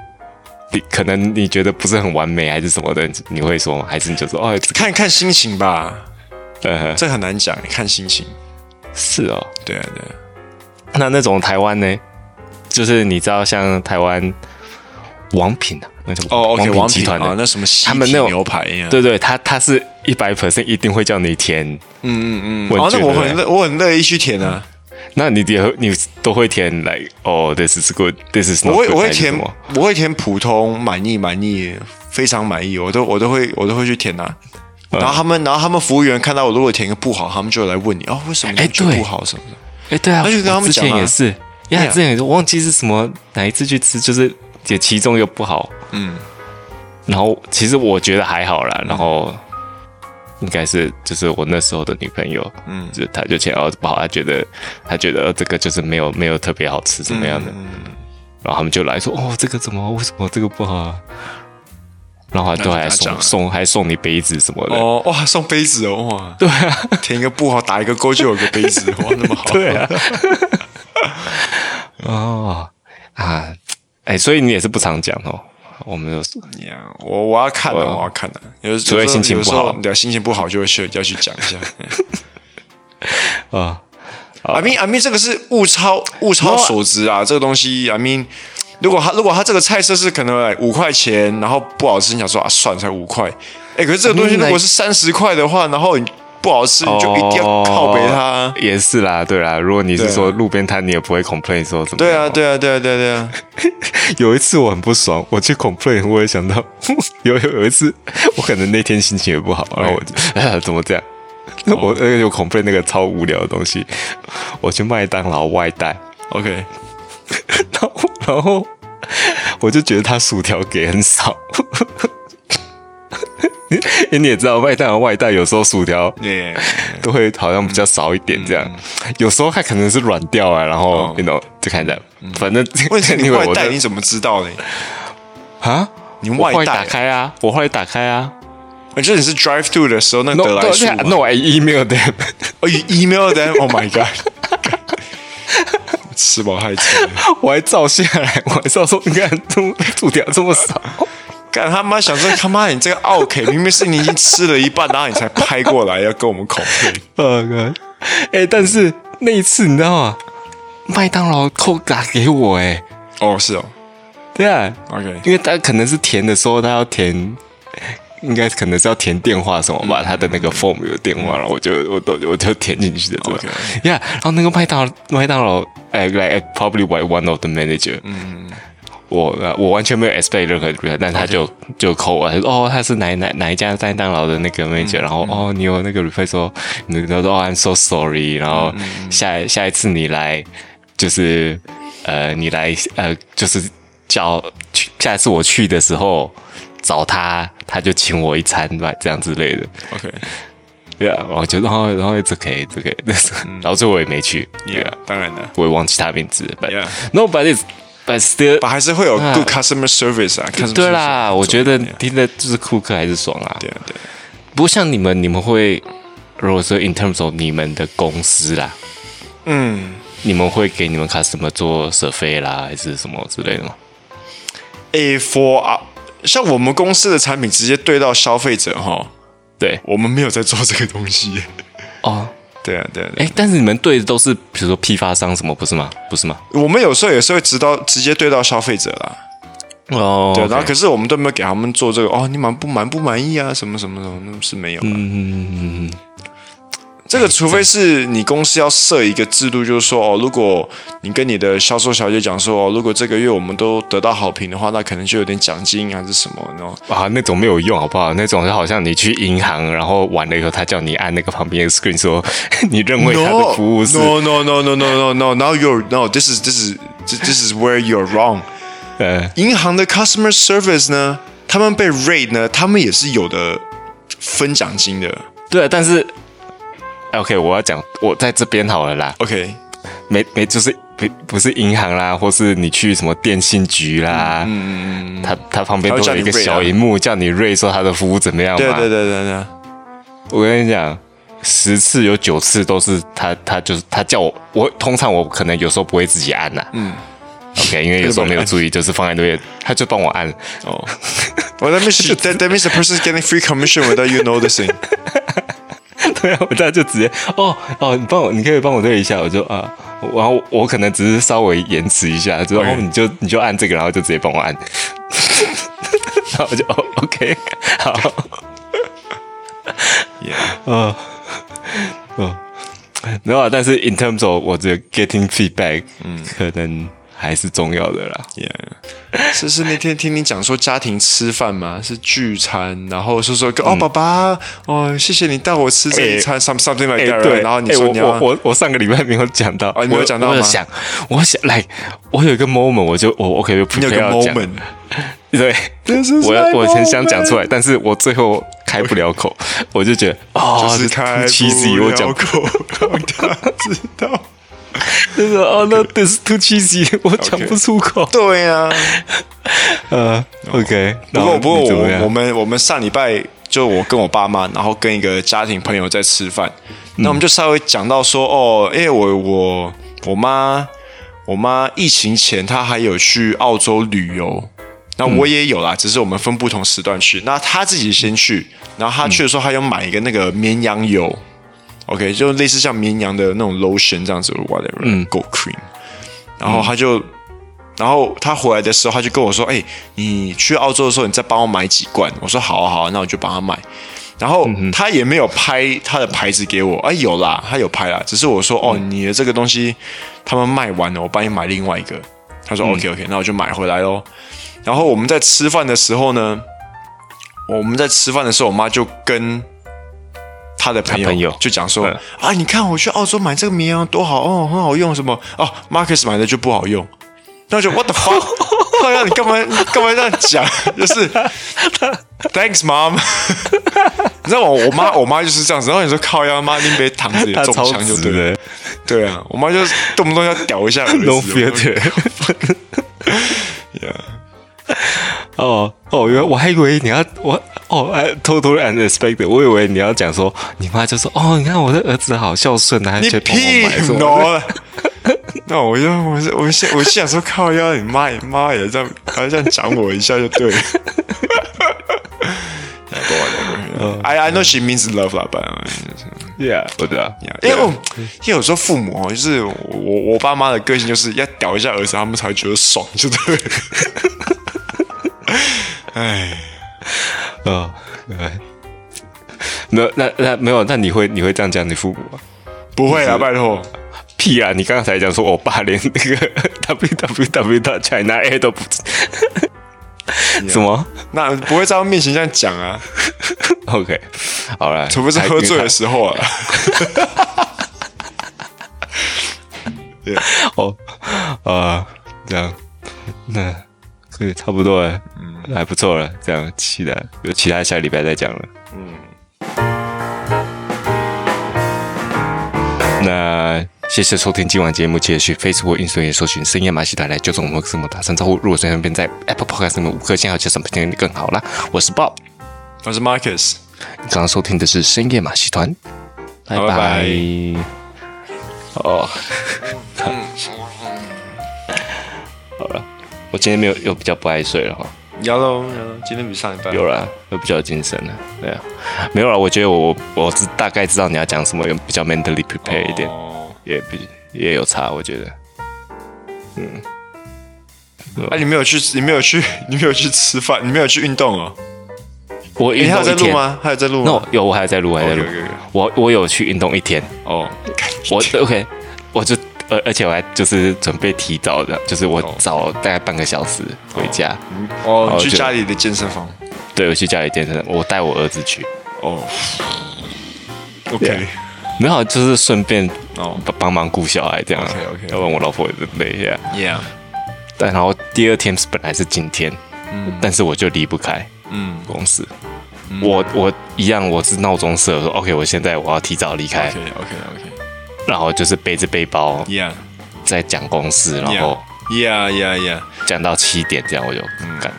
你可能你觉得不是很完美还是什么的，你会说吗？还是你就说哦，看看心情吧。呃，这很难讲，看心情。是哦，对啊，对啊。那那种台湾呢？就是你知道像台湾王品啊，那种哦，OK，王品集团的那什么他们那种牛排一样。对对，他他是一百 percent 一定会叫你填。嗯嗯嗯。哦，那我很乐，我很乐意去填啊。那你也你都会填来哦，This is good，This is not good。我会我会填我会填普通满意满意非常满意，我都我都会我都会去填啊。然后他们然后他们服务员看到我如果填个不好，他们就来问你哦，为什么你觉得不好什么的？哎，对啊，而且跟他们讲也是，呀，之前也是忘记是什么哪一次去吃，就是也其中又不好，嗯。然后其实我觉得还好啦，然后。应该是就是我那时候的女朋友，嗯，就她就前哦不好，她觉得她觉得这个就是没有没有特别好吃怎么样的，嗯，然后他们就来说哦这个怎么为什么这个不好啊？然后都还送送还送你杯子什么的。哦哇送杯子哦哇。对啊。填一个不好打一个勾就有个杯子哇那么好。对啊。哦啊哎所以你也是不常讲哦。我没有说，我我要看的，我要看的。有时候心情不好，对，心情不好就会去要去讲一下。啊，I mean I mean 这个是物超物超所值啊，这个东西。I mean，如果他如果他这个菜色是可能五块钱，然后不好吃，你想说啊，算了，才五块。哎，可是这个东西如果是三十块的话，然后你。不好吃，你就一定要靠北它。也是啦，对啦。如果你是说路边摊，你也不会 complain 说什么。对啊，对啊，对啊，对啊，对啊。有一次我很不爽，我去 complain，我也想到 有有有一次，我可能那天心情也不好，然后我就 哎怎么这样？我那个有 complain 那个超无聊的东西，我去麦当劳外带，OK，然后然后我就觉得他薯条给很少。因为你也知道，外带和外带有时候薯条都会好像比较少一点，这样。有时候它可能是软掉啊，然后你 know 就看着，反正问题 你外带你怎么知道呢？啊？你外带打开啊？我后来打开啊。我觉得你是 drive through 的时候那得来速。No，I email them。哦，email them？Oh my god！吃饱太撑，我还照下来，我还照说，你看，这么薯条这么少。干他妈！想说他妈，你这个 OK，明明是你已经吃了一半，然后你才拍过来要跟我们口配。呃，哥，哎，但是那一次你知道吗？麦当劳扣打给我，哎，哦，是哦，对啊，OK，因为他可能是填的时候，他要填应该可能是要填电话什么吧，他的那个 form 有电话，然后我就我都我就填进去的，对吧？Yeah，然后那个麦当麦当劳，哎，like probably by one of the manager，嗯，我我完全没有 expect 任何，但他就就 call 我，他说哦，他是哪哪哪一家麦当劳的那个 manager，然后哦，你有那个 reply 说，你说哦，I'm so sorry，然后下下一次你来就是呃，你来呃，就是叫去下一次我去的时候。找他，他就请我一餐吧，这样之类的。OK，对啊，然后就然后然后一直可以，这个，然后最后我也没去。Yeah，当然了，我也忘记他名字。But，no，but it's，but still，还是会有 good customer service 啊。对啦，我觉得听的就是库克还是爽啊。对啊，对。不过像你们，你们会如果说 in terms of 你们的公司啦，嗯，你们会给你们 customer 做 survey 啦，还是什么之类的吗？A for 啊像我们公司的产品直接对到消费者哈，对，我们没有在做这个东西。哦，对啊，对啊。哎，但是你们对的都是比如说批发商什么，不是吗？不是吗？我们有时候也是会直到直接对到消费者啦。哦，对，然后可是我们都没有给他们做这个哦，你满不满不满意啊？什么什么什么，那是没有。嗯嗯嗯嗯。这个除非是你公司要设一个制度，就是说哦，如果你跟你的销售小姐讲说哦，如果这个月我们都得到好评的话，那可能就有点奖金还是什么，然后啊，那种没有用，好不好？那种就好像你去银行，然后完了以后，他叫你按那个旁边的 screen 说，你认为他的服务是 no no no no no no no now you're no this is this is this is where you're wrong。呃，银行的 customer service 呢，他们被 rate 呢，他们也是有的分奖金的。对，但是。OK，我要讲，我在这边好了啦。OK，没没，就是不不是银行啦，或是你去什么电信局啦，嗯嗯嗯，他他旁边都有一个小荧幕，叫你 rate 说他的服务怎么样嘛。对对对对对，我跟你讲，十次有九次都是他他就是他叫我，我通常我可能有时候不会自己按呐。嗯，OK，因为有时候没有注意，就是放在那边，他就帮我按。哦，Well that means that that means the person is getting free commission without you noticing. 对啊，我这样就直接哦哦，你帮我，你可以帮我对一下，我就啊，然后我可能只是稍微延迟一下，之后你就你就按这个，然后就直接帮我按，然后我就哦，OK，好。哦，没有啊，但是 in terms of 我这 getting feedback，嗯，可能。还是重要的啦。Yeah，是是那天听你讲说家庭吃饭嘛？是聚餐，然后说说哦，爸爸哦，谢谢你带我吃这一餐，some something like that。对，然后你说你我我我上个礼拜没有讲到，你没有讲到吗？我想，我想来，我有一个 moment，我就我 OK，不要讲。对，我要我很想讲出来，但是我最后开不了口，我就觉得哦，就是开不了口，让他知道。就 是哦，那 this is too cheesy，我讲不出口。对呀，呃，OK。不过不过我我们我们上礼拜就我跟我爸妈，然后跟一个家庭朋友在吃饭，那我们就稍微讲到说哦，因为我我我妈我妈疫情前她还有去澳洲旅游，那我也有啦，只是我们分不同时段去。那她自己先去，然后她去的时候，她有买一个那个绵羊油。OK，就类似像绵羊的那种 lotion 这样子，whatever，嗯，goat cream。然后他就，然后他回来的时候，他就跟我说：“哎，你去澳洲的时候，你再帮我买几罐。”我说：“好啊，好啊，那我就帮他买。”然后他也没有拍他的牌子给我，哎，有啦，他有拍啦，只是我说：“哦，你的这个东西他们卖完了，我帮你买另外一个。”他说：“OK，OK，、okay, okay, 那我就买回来喽。”然后我们在吃饭的时候呢，我们在吃饭的时候，我妈就跟。他的朋友就讲说啊，你看我去澳洲买这个绵羊多好哦，很好用什么？哦，Marcus 买的就不好用，那就 What the fuck？靠呀，你干嘛干嘛这样讲？就是 Thanks mom，你知道我？我妈我妈就是这样子，然后你说靠呀，妈拎杯糖子也中枪就对了，对啊，我妈就动不动要屌一下，No filter，哦哦，原来我还以为你要我哦 totally unexpected，我以为你要讲说你妈就说哦，你看我的儿子好孝顺啊，你屁，no，那我就我是我现我是想说靠腰，你妈你妈也这样，还这样讲我一下就对了。I I know she means love 啦，but yeah，我知道，因为因为有时候父母哦，就是我我爸妈的个性就是要屌一下儿子，他们才会觉得爽，就对了。哎，呃，没有，那那没有，那你会你会这样讲你父母吗？不会啊，拜托。屁啊！你刚才讲说我爸连那个 www 到 China A 都不知，什么？那不会在他面前这样讲啊？OK，好了，除非是喝醉的时候啊。哦，啊，这样，那可以差不多了，嗯，还不错了。这样，期待有其他下礼拜再讲了。嗯，那谢谢收听今晚节目，记得去 Facebook、Instagram 也搜寻深夜马戏团来纠正我们什么打声招呼。如果在那边在 Apple Podcast 上面五颗星，还有什么听更好啦。我是 Bob，我是 Marcus，你刚刚收听的是深夜马戏团，拜拜。哦。我今天没有又比较不爱睡了哈。有喽有喽，今天比上一班有了，又比较有精神了。对啊，没有了。我觉得我我是大概知道你要讲什么，有比较 mentally prepare 一点，哦、也比也有差。我觉得，嗯。哎、啊，你没有去，你没有去，你没有去吃饭，你没有去运动哦。我运动一天，还有在录吗？还有在录吗？No, 有，我还在录，还在录。我我有去运动一天哦。我 OK，我就。而而且我还就是准备提早的，就是我早大概半个小时回家。哦，去家里的健身房。对，我去家里健身，我带我儿子去。哦。OK。没有，就是顺便哦帮忙顾小孩这样。OK OK。要不然我老婆也累一下。Yeah。但然后第二天是本来是今天，嗯，但是我就离不开，嗯，公司。我我一样，我是闹钟设说 OK，我现在我要提早离开。OK OK OK。然后就是背着背包，Yeah，在讲公司，然后，Yeah。Yeah Yeah，讲到七点这样我就干，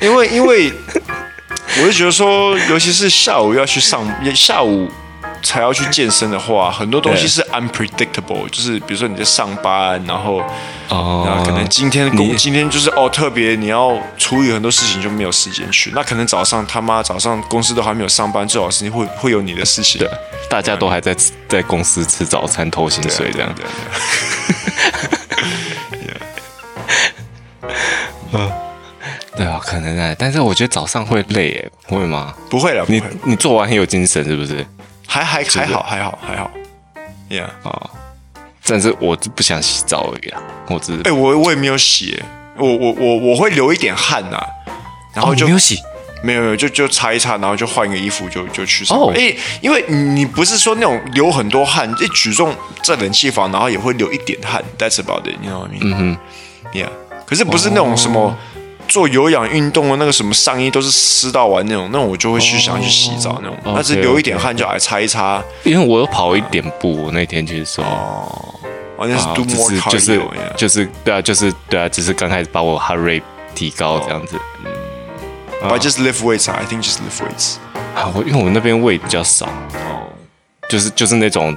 因为因为我就觉得说，尤其是下午要去上，下午才要去健身的话，很多东西是 unpredictable，就是比如说你在上班，然后，哦，可能今天工今天就是哦特别你要处理很多事情就没有时间去，那可能早上他妈早上公司都还没有上班，最好是你会会有你的事情。大家都还在在公司吃早餐偷薪水这样子，嗯，对啊，可能啊，但是我觉得早上会累耶，会吗？不会了，你你做完很有精神是不是？还还还好还好还好，Yeah 啊，但是我不想洗澡而已啊，我只是哎，我我也没有洗，我我我我会流一点汗呐，然后就没有洗。没有没有，就就擦一擦，然后就换一个衣服就就去上班。哎、oh.，因为你不是说那种流很多汗，一举重在冷气房，然后也会流一点汗。That's about it，你知道吗？嗯哼，Yeah。可是不是那种什么做有氧运动的那个什么上衣都是湿到完那种，那种我就会去想去洗澡那种。但是流一点汗就来擦一擦。因为我有跑一点步，我那天去的时候哦，好像是 do more cardio，就是就是对啊，就是对啊，只是刚开始把我 heart rate 提高这样子。嗯 But just lift weights, I think just lift weights. 啊，我因为我那边 weight 比较少，哦，就是就是那种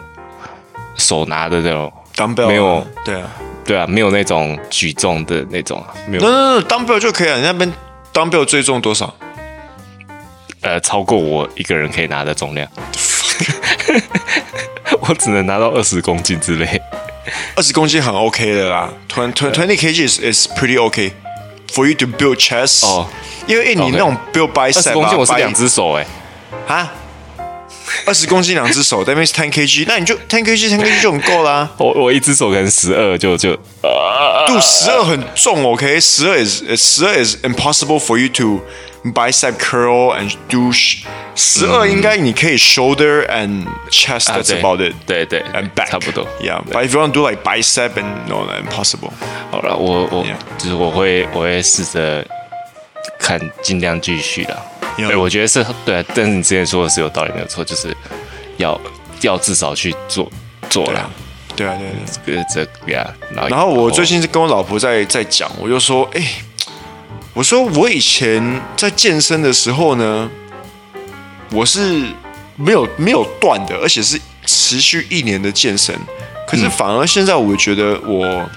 手拿的那种 dumbbell，没有，对啊，对啊，没有那种举重的那种，没有。那那 dumbbell 就可以了。你那边 dumbbell 最重多少？呃，超过我一个人可以拿的重量。我只能拿到二十公斤之类。二十公斤很 OK 的啦，twenty twenty kg is is pretty OK for you to build chest。哦。因为你那种 build bicep，二十公斤我是两只手哎，啊，二十公斤两只手，that means ten kg，那你就 ten kg ten kg 就很够啦。我我一只手可能十二就就，度十二很重，OK，十二 is 十二 is impossible for you to bicep curl and do，十二应该你可以 shoulder and chest，that's about it，对对，and back 差不多，yeah，but if you want to do like bicep and no impossible，好了，我我就是我会我会试着。看，尽量继续啦。对，我觉得是对啊。但是你之前说的是有道理，没有错，就是要要至少去做做了。对啊，对对，这个呀。然后我最近是跟我老婆在在讲，我就说，哎，我说我以前在健身的时候呢，我是没有没有断的，而且是持续一年的健身。可是反而现在，我觉得我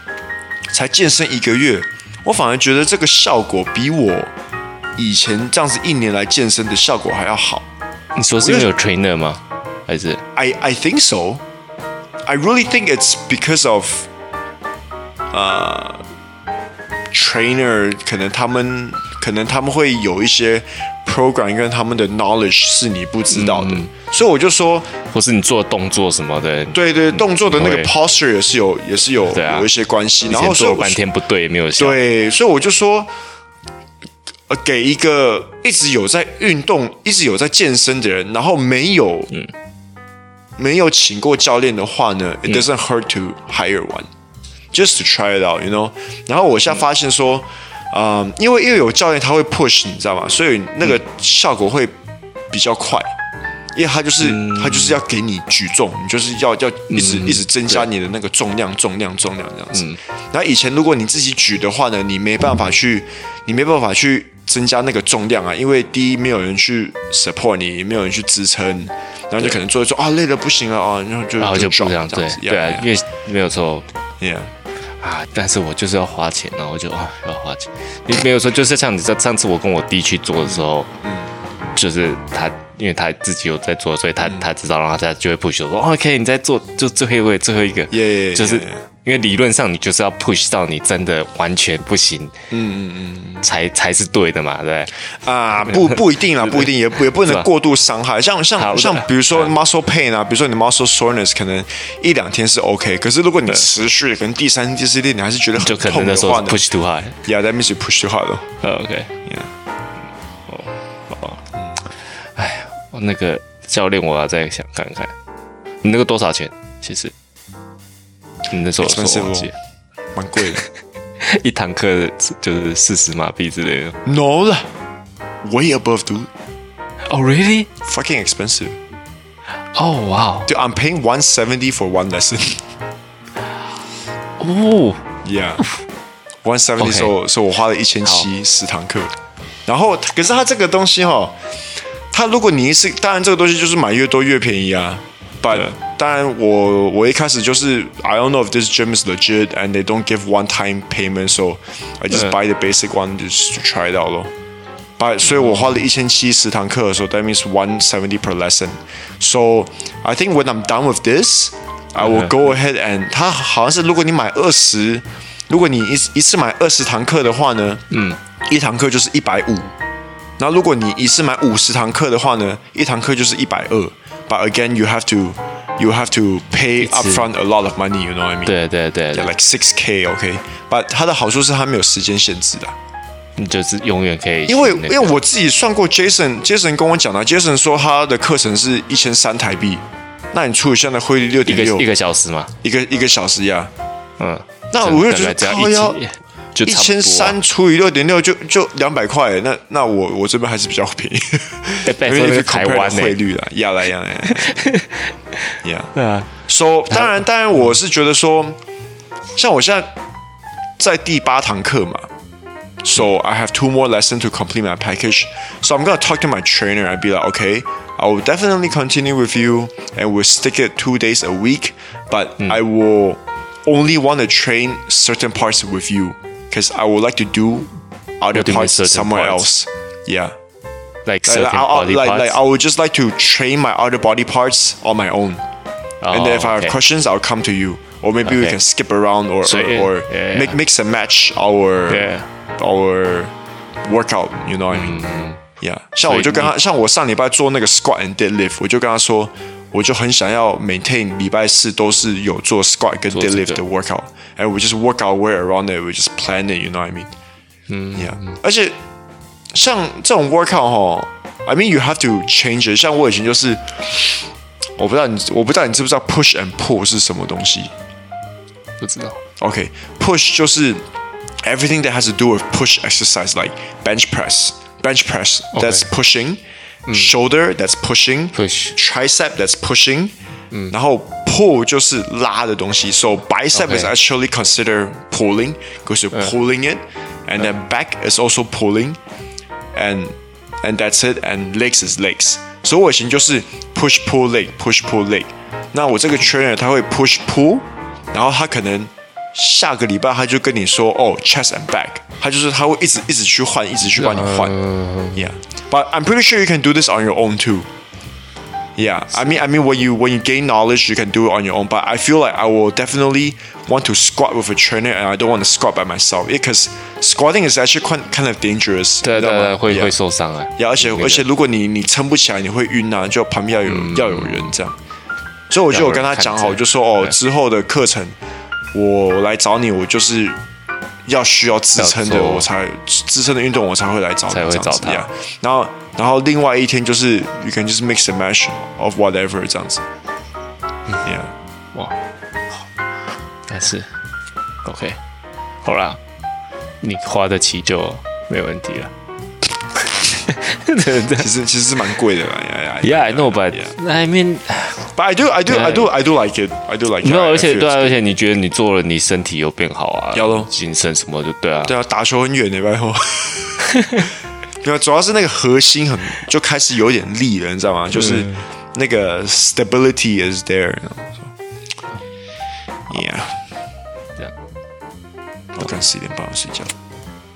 才健身一个月。我反而觉得这个效果比我以前这样子一年来健身的效果还要好。你说是因为有 trainer 吗？还是？I I think so. I really think it's because of 呃、uh, trainer 可能他们可能他们会有一些 program 跟他们的 knowledge 是你不知道的，嗯、所以我就说，或是你做动作什么的，对对，动作的那个 posture 也是有也是有、啊、有一些关系。然后做了半天不对，没有对，所以我就说，呃，给一个一直有在运动、一直有在健身的人，然后没有嗯。没有请过教练的话呢、嗯、，it doesn't hurt to hire one，just to try it out，you know。然后我现在发现说，嗯、呃，因为因为有教练他会 push，你知道吗？所以那个效果会比较快，因为他就是、嗯、他就是要给你举重，你就是要要一直、嗯、一直增加你的那个重量，重量，重量这样子。嗯、然后以前如果你自己举的话呢，你没办法去，你没办法去增加那个重量啊，因为第一没有人去 support 你，没有人去支撑。然后就可能做一做啊，累了不行了啊，然后就然后就不这样，对对啊，因为没有错，yeah。啊，但是我就是要花钱，然后我就啊要花钱，你没有说就是像你在上次我跟我弟去做的时候，嗯，就是他因为他自己有在做，所以他他知道，然后他就会 push 我说，OK，你在做就最后一位最后一个，耶，就是。因为理论上你就是要 push 到你真的完全不行，嗯嗯嗯，才才是对的嘛，对啊，不不一定啦，不一定，也也不能过度伤害。像像像比如说 muscle pain 啊，比如说你 muscle soreness，可能一两天是 OK，可是如果你持续，可能第三天、第四天你还是觉得很痛的。话呢，push too high，yeah，that means you push too hard 了。OK，yeah，哦哦，哎呀，那个教练我要再想看看，你那个多少钱？其实。你那时候说忘记，蛮贵的，一堂课就是四十马币之类的。No 了，way above dude. Oh really? Fucking expensive. Oh wow. Dude, I'm paying one seventy for one lesson. 哦，Yeah. One seventy，所以所以我花了一千七十堂课。然后，可是它这个东西哈，它如果你一次，当然这个东西就是买越多越便宜啊。But 当然，我我一开始就是 I don't know if this gym is legit and they don't give one time payment, so I just buy the basic one just to try it out 咯。But 所以我花了一千七十堂课的时候，that means one seventy per lesson. So I think when I'm done with this, I will go ahead and 它好像是如果你买二十，如果你一一次买二十堂课的话呢，嗯，一堂课就是一百五。然后如果你一次买五十堂课的话呢，一堂课就是一百二。 But again, you have to you have to pay upfront a lot of money. You know what I mean? 对对对，对 like six k, OK. But 它的好处是它没有时间限制的，你就是永远可以。因为因为我自己算过，Jason Jason 跟我讲了，Jason 说他的课程是一千三台币，那你除以现在汇率六点六，一个小时嘛，一个一个小时呀，嗯，那我就觉得靠腰。就一千三除以六点六，就就两百块。那那我我这边还是比较便宜，因为台湾汇率了，压来压来，呀，对啊。So 当然当然，我是觉得说，像我现在在第八堂课嘛，So I have two more lessons to complete my package. So I'm gonna talk to my trainer and be like, okay, I will definitely continue with you, and we'll stick it two days a week, but I will only want to train certain parts with you. Because I would like to do other parts somewhere else. Yeah. Like certain like, body like, parts? Like, I would just like to train my other body parts on my own. Oh, and then if I have oh, questions, I'll come to you. Or maybe we can skip around or, so, or, or yeah, yeah. make mix and match our yeah. our workout. You know what I mean? Mm. Mm-hmm. Yeah. 像我就跟他，像我上礼拜做那个 squat and deadlift，我就跟他说。我就很想要 maintain 礼拜四都是有做 squat 跟 deadlift 的 workout，and we just work our way around it，we just plan it，you know what I mean？嗯，yeah。而且像这种 workout 哈，I mean you have to change it。像我以前就是，我不知道你，我不知道你知不知道 push and pull 是什么东西？不知道。OK，push、okay, 就是 everything that has to do with push exercise，like bench press，bench press，that's pushing。Shoulder that's pushing, push tricep that's pushing，然后 pull 就是拉的东西，so bicep is actually considered pulling because you're pulling it, and then back is also pulling, and and that's it, and legs is legs。所以我以前就是 push pull leg, push pull leg。那我这个 trainer 他会 push pull，然后他可能 下个礼拜他就跟你说哦 chest and back，他就是他会一直一直去换，一直去帮你换，yeah。But I'm pretty sure you can do this on your own too. Yeah, I mean, I mean, when you when you gain knowledge, you can do it on your own. But I feel like I will definitely want to squat with a trainer, and I don't want to squat by myself because squatting is actually quite kind of dangerous. 对对对，会 Yeah. 会受伤啊。 Yeah, 而且那个而且如果你你撑不起来，你会晕啊，就旁边要有、要有人这样。所以我就有跟他讲好，要有人看着就说哦，对之后的课程 我来找你，我就是要需要支撑的，我才支撑的运动我才会来找你，才会找他。然后然后另外一天就是 you can just mix and match of whatever 这样子。Yeah，哇，但是 OK，好啦，你花得起就没问题了。其实其实蛮贵的，Yeah, I know, but I mean, but I do, I do, I do, I do like it. I do like it. 没有，而且对啊，而且你觉得你做了，你身体又变好啊？要咯，精神什么就对啊。对啊，打球很远的，然后。对啊，主要是那个核心很就开始有点力了，你知道吗？就是那个 stability is there. Yeah. 我睡十一点半睡觉。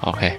OK。